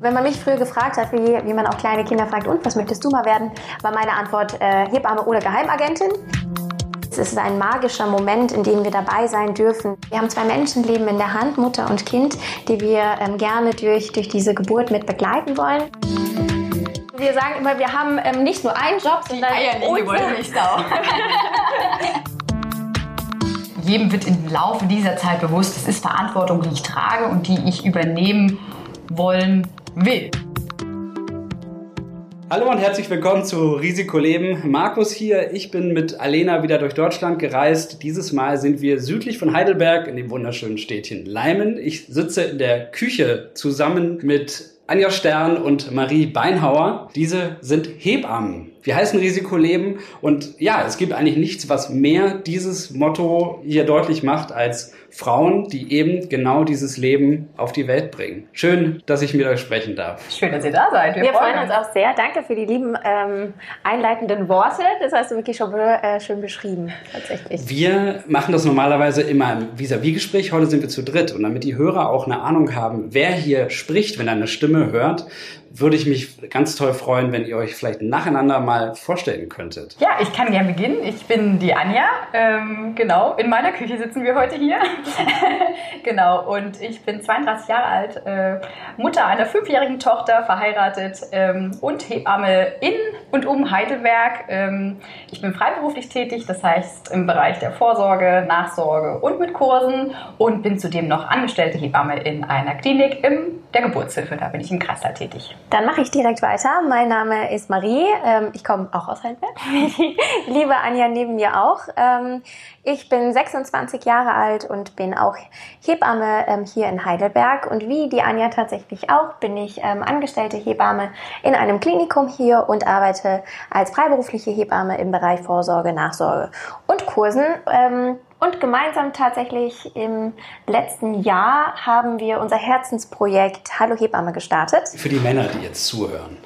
Wenn man mich früher gefragt hat, wie, wie man auch kleine Kinder fragt, und was möchtest du mal werden, war meine Antwort äh, Hebamme oder Geheimagentin. Es ist ein magischer Moment, in dem wir dabei sein dürfen. Wir haben zwei Menschenleben in der Hand, Mutter und Kind, die wir ähm, gerne durch, durch diese Geburt mit begleiten wollen. Wir sagen immer, wir haben ähm, nicht nur einen Job, sondern die Wollmilchsau. Jedem wird im Laufe dieser Zeit bewusst, es ist Verantwortung, die ich trage und die ich übernehmen wollen will. Hallo und herzlich willkommen zu Risikoleben. Markus hier. Ich bin mit Alena wieder durch Deutschland gereist. Dieses Mal sind wir südlich von Heidelberg in dem wunderschönen Städtchen Leimen. Ich sitze in der Küche zusammen mit Anja Stern und Marie Beinhauer. Diese sind Hebammen. Wir heißen Risikoleben und ja, es gibt eigentlich nichts, was mehr dieses Motto hier deutlich macht als Frauen, die eben genau dieses Leben auf die Welt bringen. Schön, dass ich mit euch sprechen darf. Schön, dass ihr da seid. Wir, Wir freuen uns auch sehr. Danke für die lieben ähm, einleitenden Worte. Das hast du wirklich schon äh, schön beschrieben, tatsächlich. Wir machen das normalerweise immer im Vis-à-vis-Gespräch. Heute sind wir zu dritt. Und damit die Hörer auch eine Ahnung haben, wer hier spricht, wenn er eine Stimme hört, würde ich mich ganz toll freuen, wenn ihr euch vielleicht nacheinander mal vorstellen könntet. Ja, ich kann gerne beginnen. Ich bin die Anja. Ähm, genau, in meiner Küche sitzen wir heute hier. genau, und ich bin 32 Jahre alt, äh, Mutter einer fünfjährigen Tochter, verheiratet ähm, und Hebamme in und um Heidelberg. Ähm, ich bin freiberuflich tätig, das heißt im Bereich der Vorsorge, Nachsorge und mit Kursen und bin zudem noch angestellte Hebamme in einer Klinik in der Geburtshilfe. Da bin ich im Kreißsaal tätig. Dann mache ich direkt weiter. Mein Name ist Marie. Ähm, ich komme auch aus Heidelberg. Liebe Anja neben mir auch. Ähm, ich bin 26 Jahre alt und bin auch Hebamme ähm, hier in Heidelberg. Und wie die Anja tatsächlich auch, bin ich angestellte Hebamme in einem Klinikum hier und arbeite als freiberufliche Hebamme im Bereich Vorsorge, Nachsorge und Kursen. Und gemeinsam tatsächlich im letzten Jahr haben wir unser Herzensprojekt Hallo Hebamme gestartet. Für die Männer, die jetzt zuhören,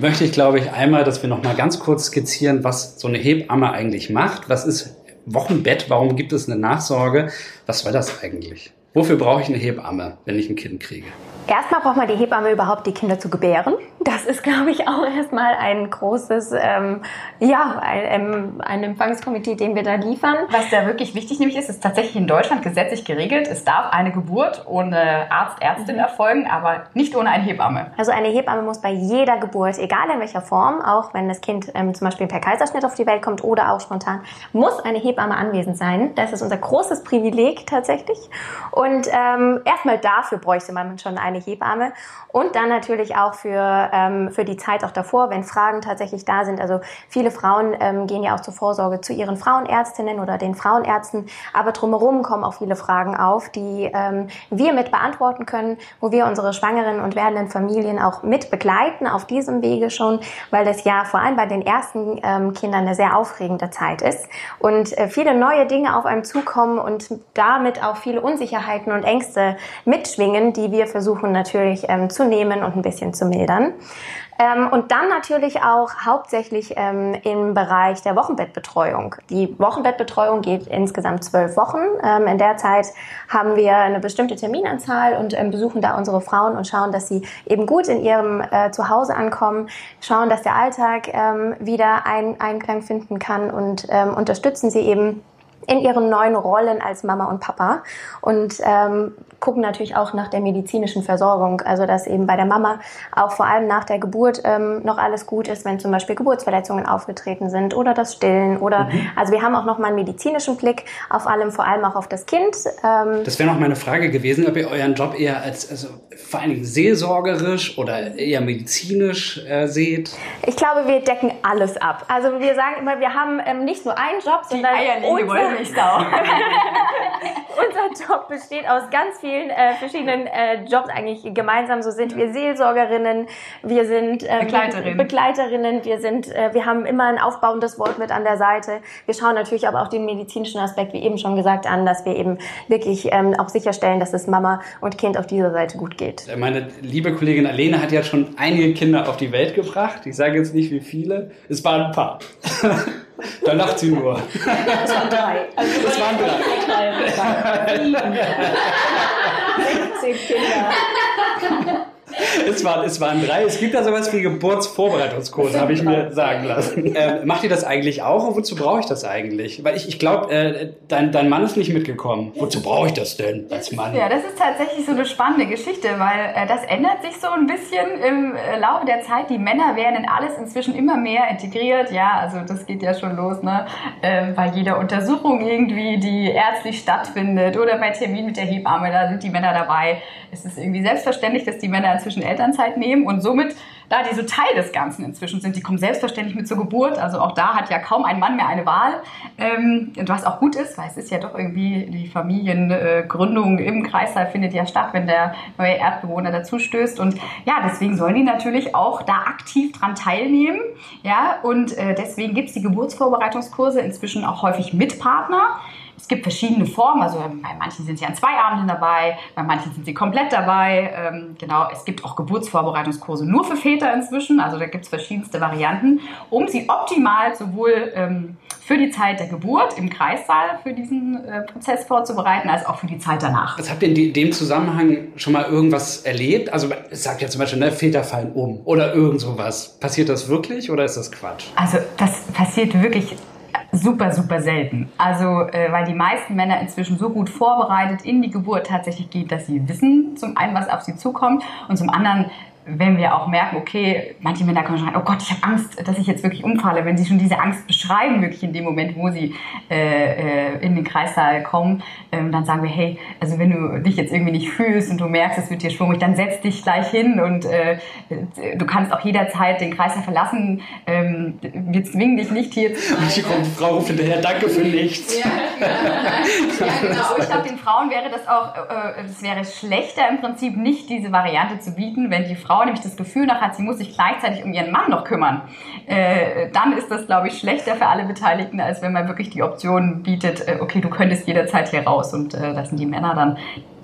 möchte ich, glaube ich, einmal, dass wir noch mal ganz kurz skizzieren, was so eine Hebamme eigentlich macht. Was ist Wochenbett? Warum gibt es eine Nachsorge? Was war das eigentlich? Wofür brauche ich eine Hebamme, wenn ich ein Kind kriege? Erstmal braucht man die Hebamme überhaupt, die Kinder zu gebären. Das ist, glaube ich, auch erstmal ein großes, ähm, ja, ein, ähm, ein Empfangskomitee, den wir da liefern. Was da wirklich wichtig nämlich ist, ist tatsächlich in Deutschland gesetzlich geregelt. Es darf eine Geburt ohne Arzt, Ärztin mhm. erfolgen, aber nicht ohne eine Hebamme. Also eine Hebamme muss bei jeder Geburt, egal in welcher Form, auch wenn das Kind ähm, zum Beispiel per Kaiserschnitt auf die Welt kommt oder auch spontan, muss eine Hebamme anwesend sein. Das ist unser großes Privileg tatsächlich. Und ähm, erstmal dafür bräuchte man schon eine eine Hebamme. Und dann natürlich auch für, ähm, für die Zeit auch davor, wenn Fragen tatsächlich da sind. Also viele Frauen ähm, gehen ja auch zur Vorsorge zu ihren Frauenärztinnen oder den Frauenärzten, aber drumherum kommen auch viele Fragen auf, die ähm, wir mit beantworten können, wo wir unsere schwangeren und werdenden Familien auch mit begleiten auf diesem Wege schon, weil das ja vor allem bei den ersten ähm, Kindern eine sehr aufregende Zeit ist. Und äh, viele neue Dinge auf einem zukommen und damit auch viele Unsicherheiten und Ängste mitschwingen, die wir versuchen versuchen natürlich ähm, zu nehmen und ein bisschen zu mildern. Ähm, und dann natürlich auch hauptsächlich ähm, im Bereich der Wochenbettbetreuung. Die Wochenbettbetreuung geht insgesamt zwölf Wochen. Ähm, in der Zeit haben wir eine bestimmte Terminanzahl und ähm, besuchen da unsere Frauen und schauen, dass sie eben gut in ihrem äh, Zuhause ankommen, schauen, dass der Alltag ähm, wieder ein Einklang finden kann und ähm, unterstützen sie eben in ihren neuen Rollen als Mama und Papa und ähm, gucken natürlich auch nach der medizinischen Versorgung, also dass eben bei der Mama auch vor allem nach der Geburt ähm, noch alles gut ist, wenn zum Beispiel Geburtsverletzungen aufgetreten sind oder das Stillen oder mhm. also wir haben auch noch mal einen medizinischen Blick auf allem, vor allem auch auf das Kind. Ähm, das wäre noch meine Frage gewesen, ob ihr euren Job eher als also vor allen Dingen seelsorgerisch oder eher medizinisch äh, seht. Ich glaube, wir decken alles ab. Also wir sagen immer, wir haben ähm, nicht nur einen Job, sondern Die Nicht da. unser Job besteht aus ganz vielen äh, verschiedenen äh, Jobs eigentlich gemeinsam. So sind wir Seelsorgerinnen, wir sind äh, Begleiterinnen. Begleiterinnen, wir sind, äh, wir haben immer ein aufbauendes Wort mit an der Seite. Wir schauen natürlich aber auch den medizinischen Aspekt, wie eben schon gesagt, an, dass wir eben wirklich ähm, auch sicherstellen, dass es Mama und Kind auf dieser Seite gut geht. Meine liebe Kollegin Alene hat ja schon einige Kinder auf die Welt gebracht. Ich sage jetzt nicht wie viele. Es waren ein paar. Da lacht sie nur. Das waren drei. Also das waren drei. Sieben. 16 Kinder. Es, waren, es waren drei. Es gibt da sowas wie Geburtsvorbereitungskurse, habe ich mir sagen lassen. Ähm, macht ihr das eigentlich auch und wozu brauche ich das eigentlich? Weil ich, ich glaube, äh, dein, dein Mann ist nicht mitgekommen. Wozu brauche ich das denn als Mann? Ja, das ist tatsächlich so eine spannende Geschichte, weil äh, das ändert sich so ein bisschen im äh, Laufe der Zeit. Die Männer werden in alles inzwischen immer mehr integriert. Ja, also das geht ja schon los, ne? Bei jeder Untersuchung irgendwie, die ärztlich stattfindet oder bei Termin mit der Hebamme, da sind die Männer dabei. Es ist irgendwie selbstverständlich, dass die Männer inzwischen Elternzeit nehmen und somit da die so Teil des Ganzen inzwischen sind. Die kommen selbstverständlich mit zur Geburt. Also auch da hat ja kaum ein Mann mehr eine Wahl. Ähm, was auch gut ist, weil es ist ja doch irgendwie die Familiengründung im Kreissaal findet ja statt, wenn der neue Erdbewohner dazu stößt. Und ja, deswegen sollen die natürlich auch da aktiv dran teilnehmen. Ja, und äh, deswegen gibt es die Geburtsvorbereitungskurse inzwischen auch häufig mit Partner. Es gibt verschiedene Formen, also bei manchen sind sie an zwei Abenden dabei, bei manchen sind sie komplett dabei. Ähm, genau, es gibt auch Geburtsvorbereitungskurse nur für Väter inzwischen, also da gibt es verschiedenste Varianten, um sie optimal sowohl ähm, für die Zeit der Geburt im Kreissaal für diesen äh, Prozess vorzubereiten, als auch für die Zeit danach. Was habt ihr in dem Zusammenhang schon mal irgendwas erlebt? Also es sagt ja zum Beispiel, ne, Väter fallen um oder irgend sowas. Passiert das wirklich oder ist das Quatsch? Also das passiert wirklich super, super selten. Also, äh, weil die meisten Männer inzwischen so gut vorbereitet in die Geburt tatsächlich gehen, dass sie wissen, zum einen, was auf sie zukommt und zum anderen wenn wir auch merken, okay, manche Männer können schreien, oh Gott, ich habe Angst, dass ich jetzt wirklich umfalle, wenn sie schon diese Angst beschreiben, wirklich in dem Moment, wo sie äh, äh, in den Kreissaal kommen, ähm, dann sagen wir, hey, also wenn du dich jetzt irgendwie nicht fühlst und du merkst, es wird dir schwummrig, dann setz dich gleich hin und äh, du kannst auch jederzeit den Kreissaal verlassen. Ähm, wir zwingen dich nicht hier zu bleiben. Die Frau ruft hinterher, danke für nichts. Ja, ja genau. Ich glaube, den Frauen wäre das auch, äh, es wäre schlechter im Prinzip nicht diese Variante zu bieten, wenn die Frau Frau nämlich das Gefühl noch hat, sie muss sich gleichzeitig um ihren Mann noch kümmern, äh, dann ist das, glaube ich, schlechter für alle Beteiligten, als wenn man wirklich die Option bietet, äh, okay, du könntest jederzeit hier raus. Und äh, das sind die Männer dann,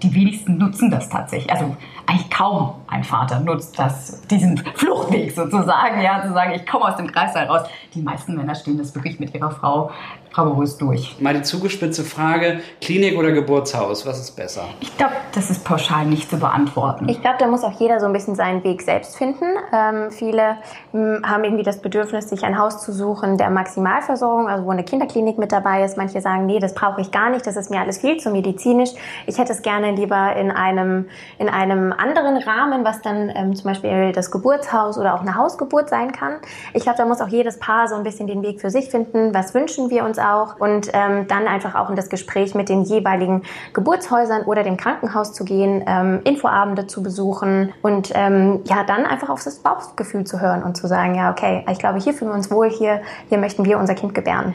die wenigsten nutzen das tatsächlich. Also eigentlich kaum ein Vater nutzt das, diesen Fluchtweg sozusagen, ja, zu sagen, ich komme aus dem Kreißsaal raus. Die meisten Männer stehen das wirklich mit ihrer Frau bravourös durch. Mal die zugespitzte Frage, Klinik oder Geburtshaus, was ist besser? Ich glaube, das ist pauschal nicht zu beantworten. Ich glaube, da muss auch jeder so ein bisschen seinen Weg selbst finden. Ähm, viele hm, haben irgendwie das Bedürfnis, sich ein Haus zu suchen der Maximalversorgung, also wo eine Kinderklinik mit dabei ist. Manche sagen, nee, das brauche ich gar nicht, das ist mir alles viel zu medizinisch. Ich hätte es gerne lieber in einem, in einem anderen Rahmen, was dann ähm, zum Beispiel das Geburtshaus oder auch eine Hausgeburt sein kann. Ich glaube, da muss auch jedes Paar so ein bisschen den Weg für sich finden. Was wünschen wir uns auch und ähm, dann einfach auch in das Gespräch mit den jeweiligen Geburtshäusern oder dem Krankenhaus zu gehen, ähm, Infoabende zu besuchen und ähm, ja, dann einfach auf das Bauchgefühl zu hören und zu sagen, ja, okay, ich glaube, hier fühlen wir uns wohl, hier, hier möchten wir unser Kind gebären.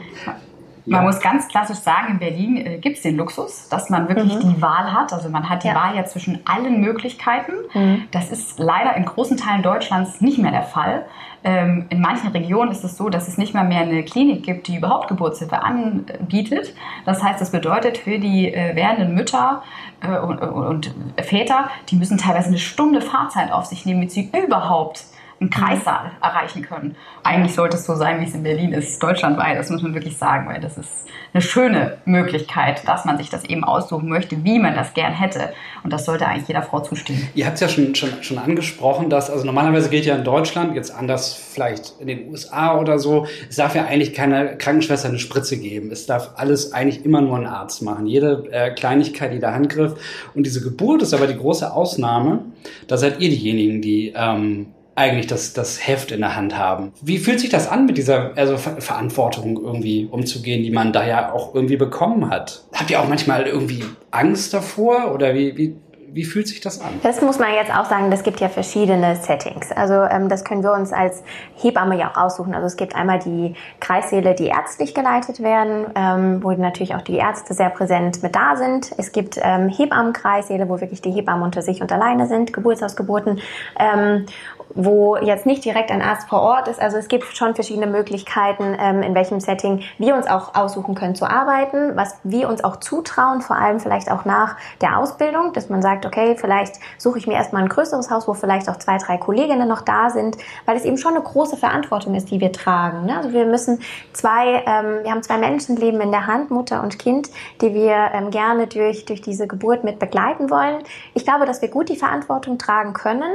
Man ja. muss ganz klassisch sagen, in Berlin äh, gibt es den Luxus, dass man wirklich mhm. die Wahl hat. Also man hat die ja. Wahl ja zwischen allen Möglichkeiten. Mhm. Das ist leider in großen Teilen Deutschlands nicht mehr der Fall. Ähm, in manchen Regionen ist es so, dass es nicht mal mehr eine Klinik gibt, die überhaupt Geburtshilfe anbietet. Das heißt, das bedeutet für die äh, werdenden Mütter äh, und, und, Väter, die müssen teilweise eine Stunde Fahrzeit auf sich nehmen, damit sie überhaupt einen Kreissaal erreichen können. Eigentlich sollte es so sein, wie es in Berlin ist, deutschlandweit. Das muss man wirklich sagen, weil das ist eine schöne Möglichkeit, dass man sich das eben aussuchen möchte, wie man das gern hätte. Und das sollte eigentlich jeder Frau zustimmen. Ihr habt es ja schon, schon, schon angesprochen, dass, also normalerweise geht ja in Deutschland, jetzt anders vielleicht in den USA oder so, es darf ja eigentlich keine Krankenschwester eine Spritze geben. Es darf alles eigentlich immer nur ein Arzt machen. Jede äh, Kleinigkeit, jeder Handgriff. Und diese Geburt ist aber die große Ausnahme. Da seid ihr diejenigen, die ähm, eigentlich das, das Heft in der Hand haben. Wie fühlt sich das an, mit dieser also Ver Verantwortung irgendwie umzugehen, die man da ja auch irgendwie bekommen hat? Habt ihr auch manchmal irgendwie Angst davor oder wie, wie, wie fühlt sich das an? Das muss man jetzt auch sagen, das gibt ja verschiedene Settings. Also ähm, das können wir uns als Hebamme ja auch aussuchen. Also es gibt einmal die Kreissäle, die ärztlich geleitet werden, ähm, wo natürlich auch die Ärzte sehr präsent mit da sind. Es gibt ähm, Hebammenkreissäle, wo wirklich die Hebammen unter sich und alleine sind, Geburtshausgeburten. Ähm, wo jetzt nicht direkt ein Arzt vor Ort ist. Also es gibt schon verschiedene Möglichkeiten, ähm, in welchem Setting wir uns auch aussuchen können zu arbeiten, was wir uns auch zutrauen, vor allem vielleicht auch nach der Ausbildung, dass man sagt, okay, vielleicht suche ich mir erstmal ein größeres Haus, wo vielleicht auch zwei, drei Kolleginnen noch da sind, weil es eben schon eine große Verantwortung ist, die wir tragen. Ne? Also wir müssen zwei, ähm, wir haben zwei Menschenleben in der Hand, Mutter und Kind, die wir ähm, gerne durch, durch diese Geburt mit begleiten wollen. Ich glaube, dass wir gut die Verantwortung tragen können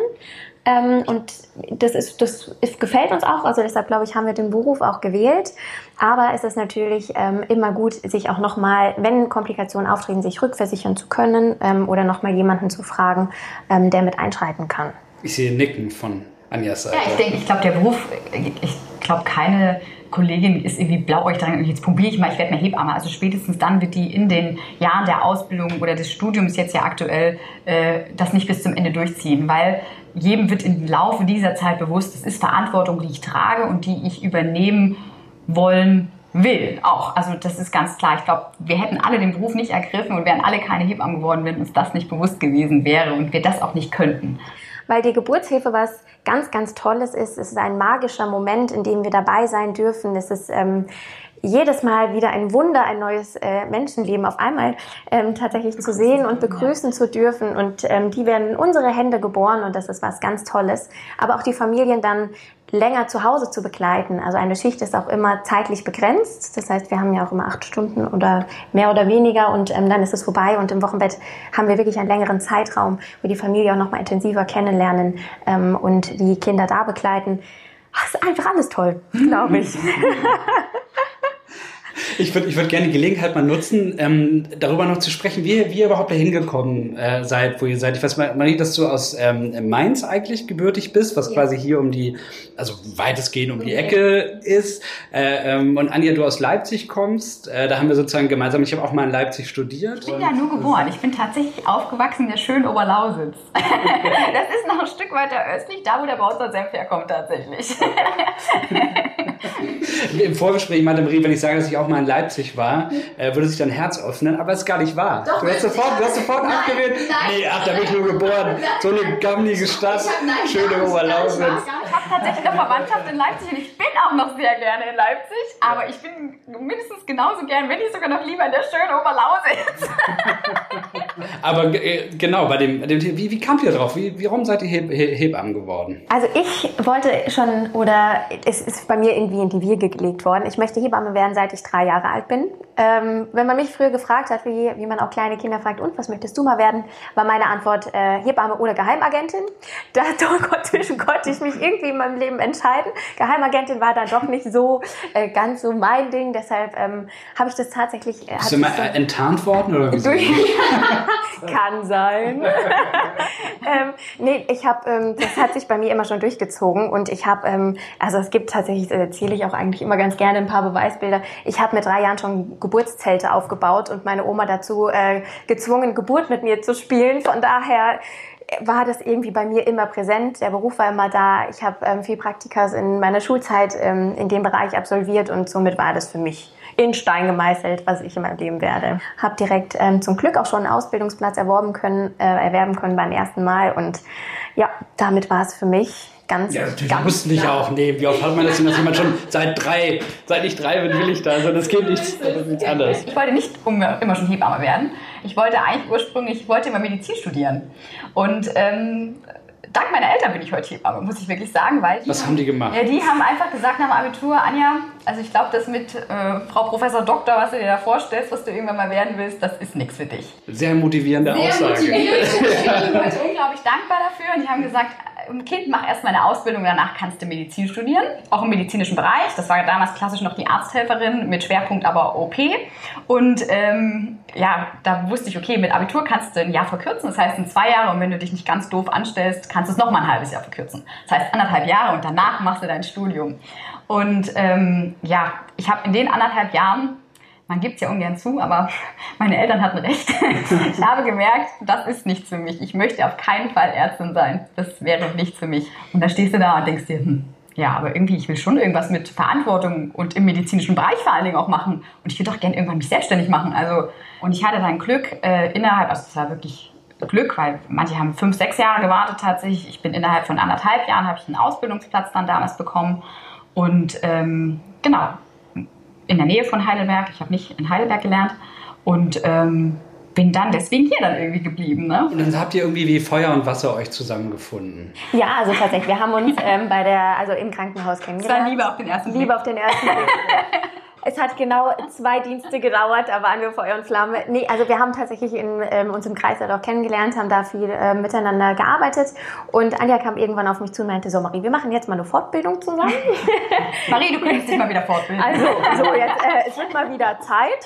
Ähm, und das, ist, das ist, gefällt uns auch. Also deshalb, glaube ich, haben wir den Beruf auch gewählt. Aber es ist natürlich ähm, immer gut, sich auch nochmal, wenn Komplikationen auftreten, sich rückversichern zu können ähm, oder nochmal jemanden zu fragen, ähm, der mit einschreiten kann. Ich sehe Nicken von Anjas Seite. Ja, ich denke, ich glaube, der Beruf, ich glaube, keine Kollegin ist irgendwie blauäugig dran, jetzt probiere ich mal, ich werde mir Hebamme. Also spätestens dann wird die in den Jahren der Ausbildung oder des Studiums jetzt ja aktuell äh, das nicht bis zum Ende durchziehen, weil jedem wird im Laufe dieser Zeit bewusst, es ist Verantwortung, die ich trage und die ich übernehmen wollen will auch. Also das ist ganz klar. Ich glaube, wir hätten alle den Beruf nicht ergriffen und wären alle keine Hebammen geworden, wenn uns das nicht bewusst gewesen wäre und wir das auch nicht könnten. Weil die Geburtshilfe was ganz, ganz Tolles ist. Es ist ein magischer Moment, in dem wir dabei sein dürfen. Es ist ähm, jedes Mal wieder ein Wunder, ein neues äh, Menschenleben auf einmal ähm, tatsächlich zu sehen und begrüßen zu dürfen. Und ähm, die werden in unsere Hände geboren und das ist was ganz Tolles. Aber auch die Familien dann länger zu Hause zu begleiten. Also eine Schicht ist auch immer zeitlich begrenzt. Das heißt, wir haben ja auch immer acht Stunden oder mehr oder weniger und ähm, dann ist es vorbei. Und im Wochenbett haben wir wirklich einen längeren Zeitraum, wo die Familie auch noch mal intensiver kennenlernen ähm, und die Kinder da begleiten. Ach, ist einfach alles toll, glaube ich. Ich würde ich würd gerne die Gelegenheit mal nutzen, ähm, darüber noch zu sprechen, wie, wie ihr überhaupt dahin gekommen äh, seid, wo ihr seid. Ich weiß, Marie, dass du aus ähm, Mainz eigentlich gebürtig bist, was ja. quasi hier um die, also weitestgehend um die Ecke ist. Äh, ähm, und Anja, du aus Leipzig kommst. Äh, da haben wir sozusagen gemeinsam, ich habe auch mal in Leipzig studiert. Ich bin ja nur geboren. Ich bin tatsächlich aufgewachsen in der schönen Oberlausitz. das ist noch ein Stück weiter östlich, da wo der Bauster Senf herkommt tatsächlich. Im Vorgespräch meinte Marie, wenn ich sage, dass ich auch mal in Leipzig war, äh, würde sich dein Herz öffnen, aber es ist gar nicht wahr. Doch, du hast sofort, du hast sofort nein, abgewählt. Nein, nee, ach, da bin ich nur geboren. So eine gammelige Stadt, hab, schöne Oberlausitz. Ich habe tatsächlich eine Verwandtschaft in Leipzig und ich bin auch noch sehr gerne in Leipzig, aber ich bin mindestens genauso gern, wenn nicht sogar noch lieber in der schönen Oberlausitz. aber äh, genau, bei dem, dem wie, wie kamt ihr drauf? Wie, warum seid ihr Heb Hebammen geworden? Also ich wollte schon, oder es ist bei mir irgendwie in die Wiege gelegt worden, ich möchte Hebamme werden, seit ich drei Jahre alt bin. Ähm, wenn man mich früher gefragt hat, wie, wie man auch kleine Kinder fragt, und was möchtest du mal werden, war meine Antwort äh, Hebamme oder Geheimagentin. Da dazwischen konnte ich mich irgendwie in meinem Leben entscheiden. Geheimagentin war dann doch nicht so äh, ganz so mein Ding, deshalb ähm, habe ich das tatsächlich. Äh, Bist du mal so enttarnt worden oder wieso? Kann sein. ähm, nee, ich habe, ähm, das hat sich bei mir immer schon durchgezogen und ich habe, ähm, also es gibt tatsächlich, das erzähle ich auch eigentlich immer ganz gerne ein paar Beweisbilder. Ich habe mit drei Jahren schon Geburtszelte aufgebaut und meine Oma dazu äh, gezwungen, Geburt mit mir zu spielen. Von daher war das irgendwie bei mir immer präsent. Der Beruf war immer da. Ich habe ähm, viel Praktikas in meiner Schulzeit ähm, in dem Bereich absolviert und somit war das für mich in Stein gemeißelt, was ich in meinem Leben werde. Habe direkt ähm, zum Glück auch schon einen Ausbildungsplatz erworben können, äh, erwerben können beim ersten Mal und ja, damit war es für mich ganz. Ja, natürlich ganz mussten dich auch nehmen. Wie oft hat man das denn, dass jemand schon seit drei, seit ich drei bin, will ich da. Also das geht nicht, das ist nichts anderes. Ich wollte nicht immer schon Hebamme werden. Ich wollte eigentlich ursprünglich, ich wollte immer Medizin studieren. Und ähm, dank meiner Eltern bin ich heute Hebamme, muss ich wirklich sagen. Weil Was haben, haben die gemacht? Ja, die haben einfach gesagt nach dem Abitur, Anja, also ich glaube, das mit äh, Frau Professor Doktor, was du dir da vorstellst, was du irgendwann mal werden willst, das ist nichts für dich. Sehr motivierende Sehr Aussage. Motivierend. ich bin heute unglaublich dankbar dafür und die haben gesagt, Kind, mach erstmal eine Ausbildung, danach kannst du Medizin studieren, auch im medizinischen Bereich. Das war damals klassisch noch die Arzthelferin mit Schwerpunkt aber OP. Und ähm, ja, da wusste ich, okay, mit Abitur kannst du ein Jahr verkürzen, das heißt in zwei Jahre und wenn du dich nicht ganz doof anstellst, kannst du es nochmal ein halbes Jahr verkürzen. Das heißt anderthalb Jahre und danach machst du dein Studium. Und ähm, ja, ich habe in den anderthalb Jahren man gibt es ja ungern zu, aber meine Eltern hatten recht. Ich habe gemerkt, das ist nichts für mich. Ich möchte auf keinen Fall Ärztin sein. Das wäre nichts für mich. Und dann stehst du da und denkst dir, hm, ja, aber irgendwie, ich will schon irgendwas mit Verantwortung und im medizinischen Bereich vor allen Dingen auch machen. Und ich will doch gerne irgendwann mich selbstständig machen. Also, und ich hatte dann Glück äh, innerhalb, also es war wirklich Glück, weil manche haben fünf, sechs Jahre gewartet tatsächlich. Ich bin innerhalb von anderthalb Jahren, habe ich einen Ausbildungsplatz dann damals bekommen. Und ähm, genau, in der Nähe von Heidelberg. Ich habe nicht in Heidelberg gelernt und ähm, bin dann deswegen hier dann irgendwie geblieben. Ne? Und dann habt ihr irgendwie wie Feuer und Wasser euch zusammengefunden. Ja, also tatsächlich. Wir haben uns ähm, bei der, also im Krankenhaus kennengelernt. Das war Liebe auf den ersten Blick. Liebe auf den ersten Blick. Es hat genau zwei Dienste gedauert, da waren wir Feuer und Flamme. Nee, also wir haben tatsächlich in ähm, uns im Kreis auch kennengelernt, haben da viel äh, miteinander gearbeitet. Und Anja kam irgendwann auf mich zu und meinte, so Marie, wir machen jetzt mal eine Fortbildung zusammen. Marie, du könntest dich mal wieder fortbilden. Also, so jetzt, äh, es wird mal wieder Zeit.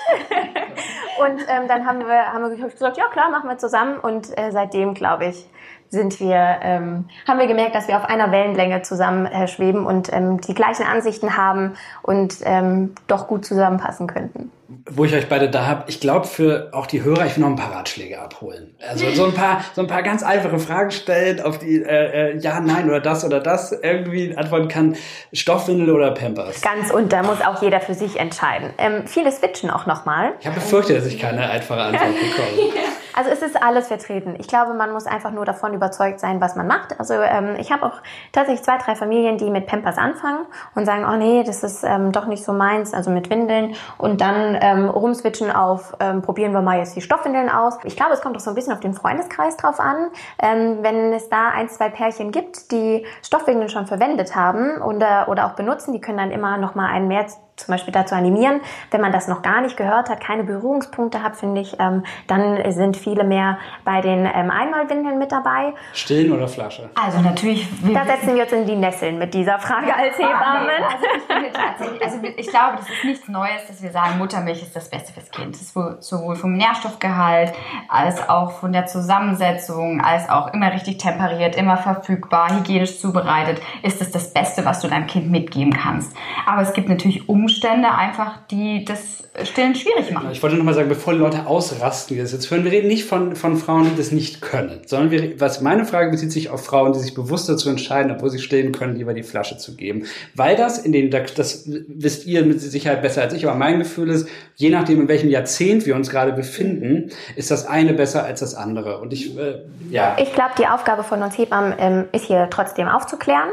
und ähm, dann haben wir, haben wir gesagt, ja klar, machen wir zusammen. Und äh, seitdem, glaube ich, sind wir, ähm, haben wir gemerkt, dass wir auf einer Wellenlänge zusammen äh, schweben und ähm, die gleichen Ansichten haben und ähm, doch gut zusammenpassen könnten. Wo ich euch beide da habe, ich glaube für auch die Hörer, ich will noch ein paar Ratschläge abholen. Also so ein paar, so ein paar ganz einfache Fragen stellen, auf die äh, äh, ja, nein oder das oder das irgendwie antworten kann. Stoffwindel oder Pampers? Ganz und da muss auch jeder für sich entscheiden. Ähm, viele switchen auch nochmal. Ich habe befürchtet, dass ich keine einfache Antwort bekomme. Also es ist alles vertreten. Ich glaube, man muss einfach nur davon überzeugt sein, was man macht. Also ähm, ich habe auch tatsächlich zwei, drei Familien, die mit Pampers anfangen und sagen, oh nee, das ist ähm, doch nicht so meins, also mit Windeln und dann ähm, rumswitchen auf, ähm, probieren wir mal jetzt die Stoffwindeln aus. Ich glaube, es kommt auch so ein bisschen auf den Freundeskreis drauf an. Ähm, wenn es da ein, zwei Pärchen gibt, die Stoffwindeln schon verwendet haben oder, oder auch benutzen, die können dann immer noch mal einen mehr zum Beispiel dazu animieren. Wenn man das noch gar nicht gehört hat, keine Berührungspunkte hat, finde ich, ähm, dann sind viele mehr bei den ähm, Einmalwindeln mit dabei. Stillen oder Flasche? Also natürlich. Da setzen wir uns in die Nesseln mit dieser Frage als Hebammen. Also ich finde tatsächlich, also ich glaube, das ist nichts Neues, dass wir sagen, Muttermilch ist das Beste fürs Kind. Das ist sowohl vom Nährstoffgehalt als auch von der Zusammensetzung, als auch immer richtig temperiert, immer verfügbar, hygienisch zubereitet, ist es das Beste, was du deinem Kind mitgeben kannst. Aber es gibt natürlich Umstände, Umstände einfach, die das Stillen schwierig machen. Ich wollte nochmal sagen, bevor die Leute ausrasten, die das jetzt hören, wir reden nicht von, von Frauen, die das nicht können, sondern wir, was meine Frage bezieht sich auf Frauen, die sich bewusst dazu entscheiden, obwohl sie stillen können, lieber die Flasche zu geben. Weil das in den, das wisst ihr mit Sicherheit besser als ich, aber mein Gefühl ist, je nachdem, in welchem Jahrzehnt wir uns gerade befinden, ist das eine besser als das andere. Und ich, äh, ja. Ich glaube, die Aufgabe von uns Hebammen ähm, ist hier trotzdem aufzuklären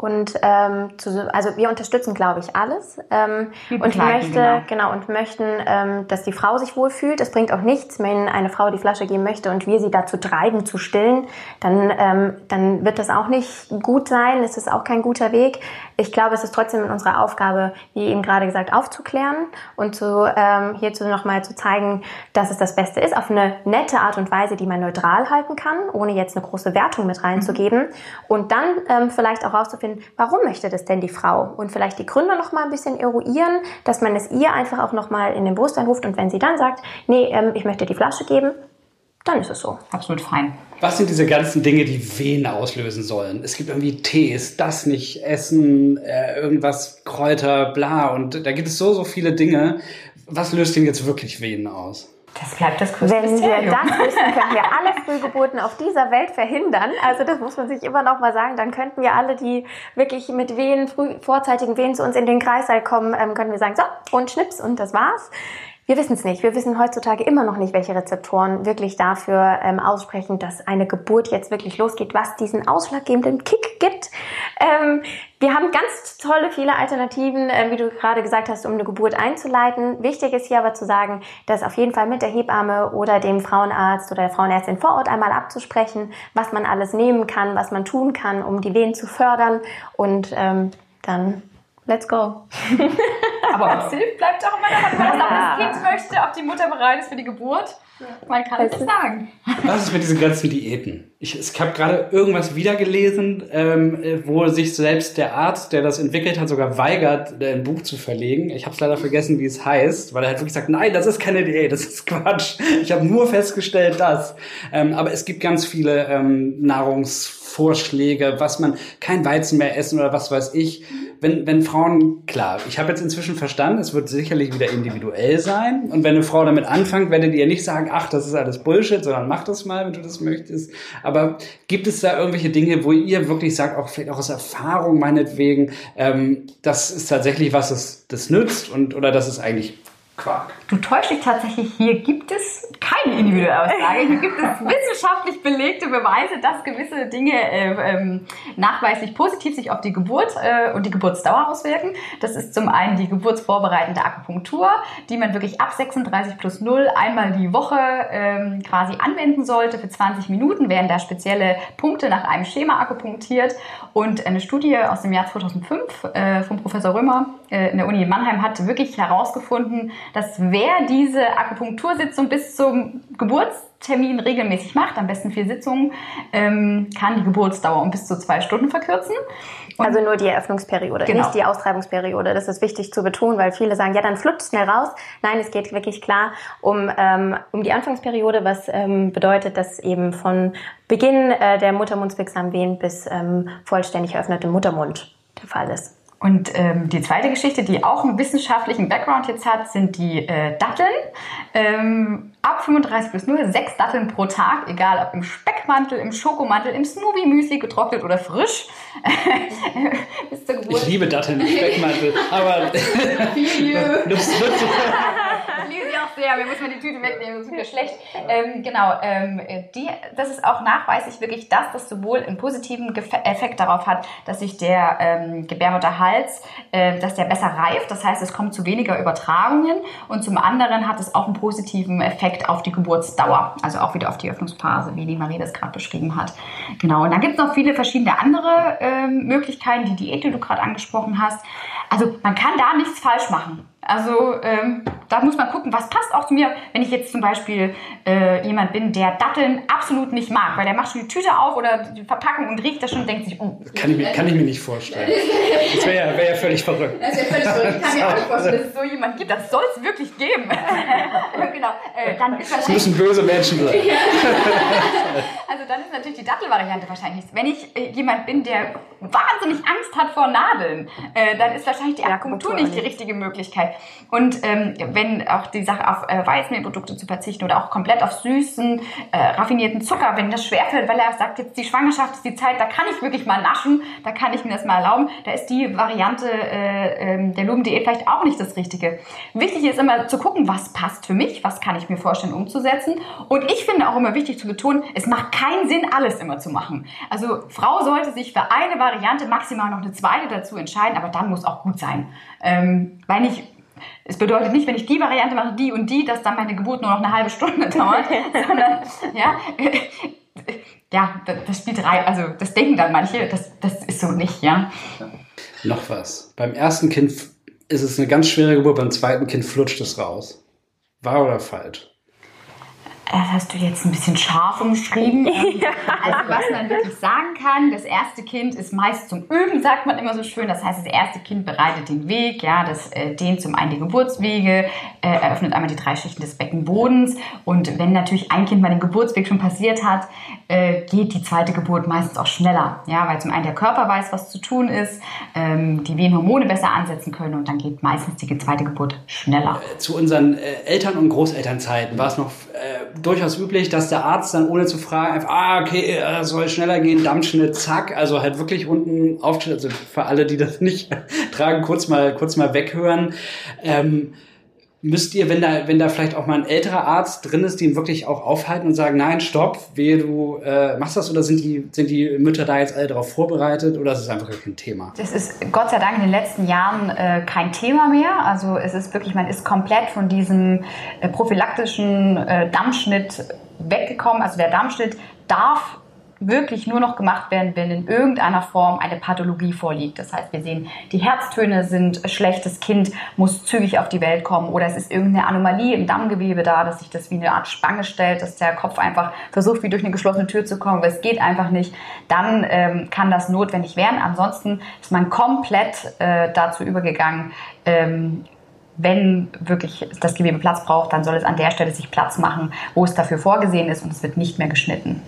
und ähm, zu, also wir unterstützen, glaube ich, alles ähm, und möchte genau. genau. und möchten, ähm, dass die Frau sich wohlfühlt. Es bringt auch nichts, wenn eine Frau die Flasche geben möchte und wir sie dazu treiben zu stillen, dann ähm, dann wird das auch nicht gut sein. Es ist auch kein guter Weg. Ich glaube, es ist trotzdem in unserer Aufgabe, wie eben gerade gesagt, aufzuklären und zu ähm, hierzu nochmal zu zeigen, dass es das Beste ist, auf eine nette Art und Weise, die man neutral halten kann, ohne jetzt eine große Wertung mit reinzugeben mhm. und dann ähm, vielleicht auch rauszufinden herauszufinden, warum möchte das denn die Frau? Und vielleicht die Gründe noch mal ein bisschen eruieren, dass man es ihr einfach auch noch mal in den Bewusstsein ruft. Und wenn sie dann sagt, nee, ähm, ich möchte die Flasche geben, dann ist es so. Absolut fein. Was sind diese ganzen Dinge, die Wehen auslösen sollen? Es gibt irgendwie Tees, das nicht essen, äh, irgendwas Kräuter, bla. Und da gibt es so, so viele Dinge. Was löst denn jetzt wirklich Wehen aus? Das bleibt das größte Wenn Mysterium. wir das wüssten, können wir alle Frühgeburten auf dieser Welt verhindern. Also das muss man sich immer noch mal sagen. Dann könnten wir alle, die wirklich mit Wehen, früh, vorzeitigen Wehen zu uns in den Kreissaal kommen, ähm, können wir sagen, so, und Schnips und das war's. Wir wissen es nicht. Wir wissen heutzutage immer noch nicht, welche Rezeptoren wirklich dafür ähm, aussprechen, dass eine Geburt jetzt wirklich losgeht, was diesen ausschlaggebenden Kick gibt. Ähm, wir haben ganz tolle, viele Alternativen, äh, wie du gerade gesagt hast, um eine Geburt einzuleiten. Wichtig ist hier aber zu sagen, dass auf jeden Fall mit der Hebamme oder dem Frauenarzt oder der Frauenärztin vor Ort einmal abzusprechen, was man alles nehmen kann, was man tun kann, um die Wehen zu fördern und ähm, dann let's go. Aber ob es hilft, bleibt auch immer daran, was ja. das Kind möchte, ob die Mutter bereit ist für die Geburt. Man kann es sagen. Was ist mit diesen ganzen Diäten? Ich, ich habe gerade irgendwas wiedergelesen, ähm, wo sich selbst der Arzt, der das entwickelt hat, sogar weigert, ein Buch zu verlegen. Ich habe es leider vergessen, wie es heißt, weil er halt wirklich sagt, nein, das ist keine Diät, das ist Quatsch. Ich habe nur festgestellt, dass. Ähm, aber es gibt ganz viele ähm, Nahrungsvorschläge, was man kein Weizen mehr essen oder was weiß ich. Wenn, wenn Frauen, klar, ich habe jetzt inzwischen verstanden, es wird sicherlich wieder individuell sein. Und wenn eine Frau damit anfängt, werdet ihr nicht sagen, ach, das ist alles Bullshit, sondern mach das mal, wenn du das möchtest. Aber gibt es da irgendwelche Dinge, wo ihr wirklich sagt, auch vielleicht auch aus Erfahrung meinetwegen, ähm, das ist tatsächlich was, das, das nützt und oder das ist eigentlich Quark? Du täuschst dich tatsächlich, hier gibt es keine individuelle Aussage. Hier gibt es wissenschaftlich belegte Beweise, dass gewisse Dinge äh, ähm, nachweislich positiv sich auf die Geburt äh, und die Geburtsdauer auswirken. Das ist zum einen die geburtsvorbereitende Akupunktur, die man wirklich ab 36 plus 0 einmal die Woche ähm, quasi anwenden sollte für 20 Minuten, werden da spezielle Punkte nach einem Schema akupunktiert. Und eine Studie aus dem Jahr 2005 äh, von Professor Römer äh, in der Uni in Mannheim hat wirklich herausgefunden, dass wer diese Akupunktursitzung bis zum Geburtstermin regelmäßig macht, am besten vier Sitzungen, ähm, kann die Geburtsdauer um bis zu zwei Stunden verkürzen. Und also nur die Eröffnungsperiode, genau. nicht die Austreibungsperiode. Das ist wichtig zu betonen, weil viele sagen, ja, dann flutscht schnell raus. Nein, es geht wirklich klar um, ähm, um die Anfangsperiode, was ähm, bedeutet, dass eben von Beginn äh, der Muttermundswirksamen Wehen bis ähm, vollständig eröffnetem Muttermund der Fall ist. Und ähm, die zweite Geschichte, die auch einen wissenschaftlichen Background jetzt hat, sind die äh, Datteln. Ähm, ab 35 bis 0, sechs Datteln pro Tag, egal ob im Speckmantel, im Schokomantel, im Smoothie-Müsli, getrocknet oder frisch. bis zur Geburt. Ich liebe Datteln im Speckmantel, aber... sehr, mir muss man die Tüte wegnehmen, das ist wieder schlecht. Ähm, genau, ähm, die, das ist auch nachweislich wirklich das, das sowohl einen positiven Effekt darauf hat, dass sich der ähm, Gebärmutterhals, äh, dass der besser reift, das heißt, es kommt zu weniger Übertragungen und zum anderen hat es auch einen positiven Effekt auf die Geburtsdauer, also auch wieder auf die Öffnungsphase, wie die Marie das gerade beschrieben hat. Genau, und dann gibt es noch viele verschiedene andere ähm, Möglichkeiten, die Diät, die du gerade angesprochen hast. Also man kann da nichts falsch machen. Also ähm, da muss man gucken, was passt auch zu mir, wenn ich jetzt zum Beispiel äh, jemand bin, der Datteln absolut nicht mag, weil der macht schon die Tüte auf oder die Verpackung und riecht das schon und denkt sich, oh. Kann ich, mir, kann ich mir nicht vorstellen. Das wäre ja, wär ja völlig verrückt. Das wäre völlig verrückt. Ich kann mir auch nicht vorstellen, dass es so jemand gibt. Das soll es wirklich geben. genau. Äh, dann ist das müssen böse Menschen sein. also dann ist natürlich die Dattelvariante wahrscheinlich. Wenn ich äh, jemand bin, der wahnsinnig Angst hat vor Nadeln, äh, dann ist wahrscheinlich die Akupunktur nicht die richtige Möglichkeit. Und ähm, wenn auch die Sache auf äh, Weißmehlprodukte zu verzichten oder auch komplett auf süßen, äh, raffinierten Zucker, wenn das schwerfällt, weil er sagt, jetzt die Schwangerschaft ist die Zeit, da kann ich wirklich mal naschen, da kann ich mir das mal erlauben, da ist die Variante äh, äh, der Lumen-Diät vielleicht auch nicht das Richtige. Wichtig ist immer zu gucken, was passt für mich, was kann ich mir vorstellen umzusetzen. Und ich finde auch immer wichtig zu betonen, es macht keinen Sinn, alles immer zu machen. Also Frau sollte sich für eine Variante maximal noch eine zweite dazu entscheiden, aber dann muss auch gut sein. Ähm, weil nicht es bedeutet nicht, wenn ich die Variante mache, die und die, dass dann meine Geburt nur noch eine halbe Stunde dauert, sondern ja, ja, das spielt rein, also das denken dann manche, das, das ist so nicht, ja. Noch was. Beim ersten Kind ist es eine ganz schwere Geburt, beim zweiten Kind flutscht es raus. Wahr oder falsch? Das hast du jetzt ein bisschen scharf umschrieben. ja. Also was man wirklich sagen kann, das erste Kind ist meist zum Üben, sagt man immer so schön. Das heißt, das erste Kind bereitet den Weg, ja, das äh, dehnt zum einen die Geburtswege, äh, eröffnet einmal die drei Schichten des Beckenbodens. Und wenn natürlich ein Kind mal den Geburtsweg schon passiert hat, äh, geht die zweite Geburt meistens auch schneller, ja, weil zum einen der Körper weiß, was zu tun ist, ähm, die Wehenhormone besser ansetzen können und dann geht meistens die zweite Geburt schneller. Äh, zu unseren äh, Eltern- und Großelternzeiten war es noch äh, durchaus üblich, dass der Arzt dann ohne zu fragen einfach, ah, okay, äh, soll schneller gehen, Dampfschnitt, zack, also halt wirklich unten aufgestellt, also für alle, die das nicht tragen, kurz mal, kurz mal weghören. Ähm, müsst ihr, wenn da, wenn da vielleicht auch mal ein älterer Arzt drin ist, die ihn wirklich auch aufhalten und sagen, nein, stopp, wehe, du äh, machst das oder sind die, sind die Mütter da jetzt alle darauf vorbereitet oder ist es einfach kein Thema? Das ist Gott sei Dank in den letzten Jahren äh, kein Thema mehr. Also es ist wirklich, man ist komplett von diesem äh, prophylaktischen äh, Dammschnitt weggekommen. Also der Dammschnitt darf wirklich nur noch gemacht werden, wenn in irgendeiner Form eine Pathologie vorliegt. Das heißt, wir sehen, die Herztöne sind schlecht, das Kind muss zügig auf die Welt kommen oder es ist irgendeine Anomalie im Dammgewebe da, dass sich das wie eine Art Spange stellt, dass der Kopf einfach versucht, wie durch eine geschlossene Tür zu kommen, aber es geht einfach nicht. Dann ähm, kann das notwendig werden. Ansonsten ist man komplett äh, dazu übergegangen, ähm, wenn wirklich das Gewebe Platz braucht, dann soll es an der Stelle sich Platz machen, wo es dafür vorgesehen ist und es wird nicht mehr geschnitten.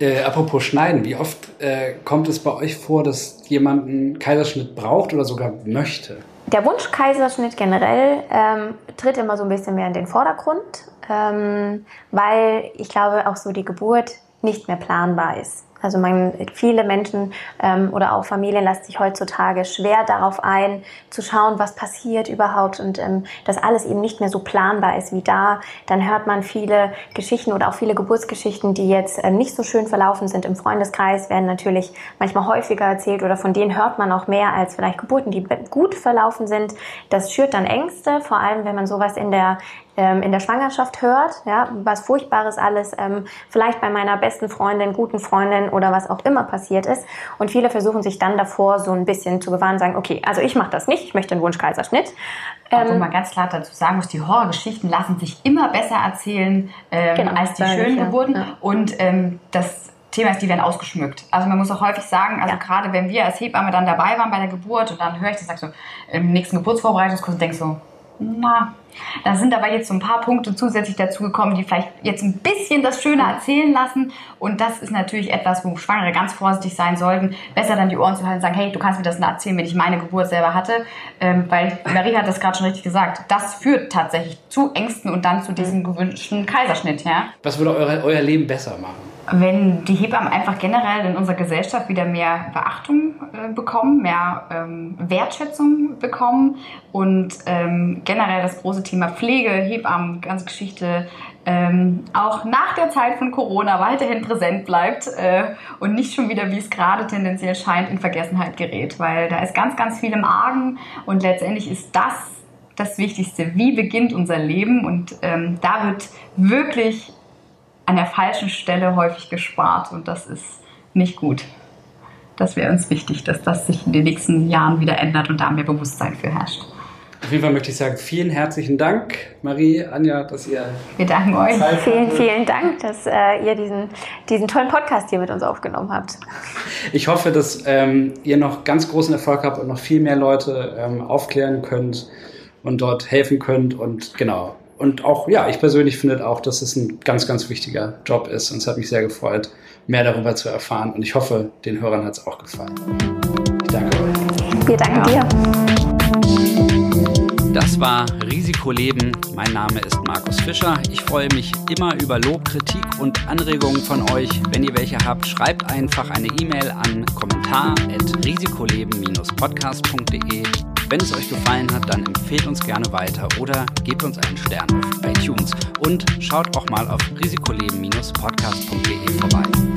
Äh, apropos Schneiden, wie oft äh, kommt es bei euch vor, dass jemand einen Kaiserschnitt braucht oder sogar möchte? Der Wunsch Kaiserschnitt generell ähm, tritt immer so ein bisschen mehr in den Vordergrund, ähm, weil ich glaube auch so die Geburt nicht mehr planbar ist. Also man, viele Menschen ähm, oder auch Familien lassen sich heutzutage schwer darauf ein, zu schauen, was passiert überhaupt und ähm, dass alles eben nicht mehr so planbar ist wie da. Dann hört man viele Geschichten oder auch viele Geburtsgeschichten, die jetzt ähm, nicht so schön verlaufen sind im Freundeskreis, werden natürlich manchmal häufiger erzählt oder von denen hört man auch mehr als vielleicht Geburten, die gut verlaufen sind. Das schürt dann Ängste, vor allem wenn man sowas in der ähm, in der Schwangerschaft hört, ja, was Furchtbares alles ähm, vielleicht bei meiner besten Freundin, guten Freundin oder was auch immer passiert ist. Und viele versuchen sich dann davor so ein bisschen zu gewahren, sagen, okay, also ich mache das nicht, ich möchte einen Wunschkaiserschnitt. Obwohl ähm, man ganz klar dazu sagen muss, die Horrorgeschichten lassen sich immer besser erzählen ähm, genau, als die schönen ja. Geburten. Ja. Und ähm, das Thema ist, die werden ausgeschmückt. Also man muss auch häufig sagen, also ja. gerade wenn wir als Hebamme dann dabei waren bei der Geburt und dann höre ich das, sag so, im nächsten Geburtsvorbereitungskurs und denke so, na, da sind aber jetzt so ein paar Punkte zusätzlich dazugekommen, die vielleicht jetzt ein bisschen das Schöne erzählen lassen. Und das ist natürlich etwas, wo Schwangere ganz vorsichtig sein sollten. Besser dann die Ohren zu halten und sagen, hey, du kannst mir das erzählen, wenn ich meine Geburt selber hatte. Ähm, weil Marie hat das gerade schon richtig gesagt. Das führt tatsächlich zu Ängsten und dann zu diesem gewünschten Kaiserschnitt. Ja? Was würde euer, euer Leben besser machen? Wenn die Hebammen einfach generell in unserer Gesellschaft wieder mehr Beachtung äh, bekommen, mehr ähm, Wertschätzung bekommen und ähm, generell das große Thema Pflege, Hebammen, ganze Geschichte ähm, auch nach der Zeit von Corona weiterhin präsent bleibt äh, und nicht schon wieder, wie es gerade tendenziell scheint, in Vergessenheit gerät, weil da ist ganz, ganz viel im Argen und letztendlich ist das das Wichtigste. Wie beginnt unser Leben? Und ähm, da wird wirklich an der falschen Stelle häufig gespart und das ist nicht gut. Das wäre uns wichtig, dass das sich in den nächsten Jahren wieder ändert und da mehr Bewusstsein für herrscht. Auf jeden Fall möchte ich sagen, vielen herzlichen Dank, Marie, Anja, dass ihr. Wir danken euch. Vielen, vielen Dank, dass äh, ihr diesen, diesen tollen Podcast hier mit uns aufgenommen habt. Ich hoffe, dass ähm, ihr noch ganz großen Erfolg habt und noch viel mehr Leute ähm, aufklären könnt und dort helfen könnt. Und genau, und auch, ja, ich persönlich finde auch, dass es ein ganz, ganz wichtiger Job ist. Und es hat mich sehr gefreut, mehr darüber zu erfahren. Und ich hoffe, den Hörern hat es auch gefallen. Ich danke euch. Wir danken ja. dir. Das war Risikoleben. Mein Name ist Markus Fischer. Ich freue mich immer über Lob, Kritik und Anregungen von euch. Wenn ihr welche habt, schreibt einfach eine E-Mail an kommentar.risikoleben-podcast.de wenn es euch gefallen hat, dann empfehlt uns gerne weiter oder gebt uns einen Stern auf iTunes und schaut auch mal auf risikoleben-podcast.de vorbei.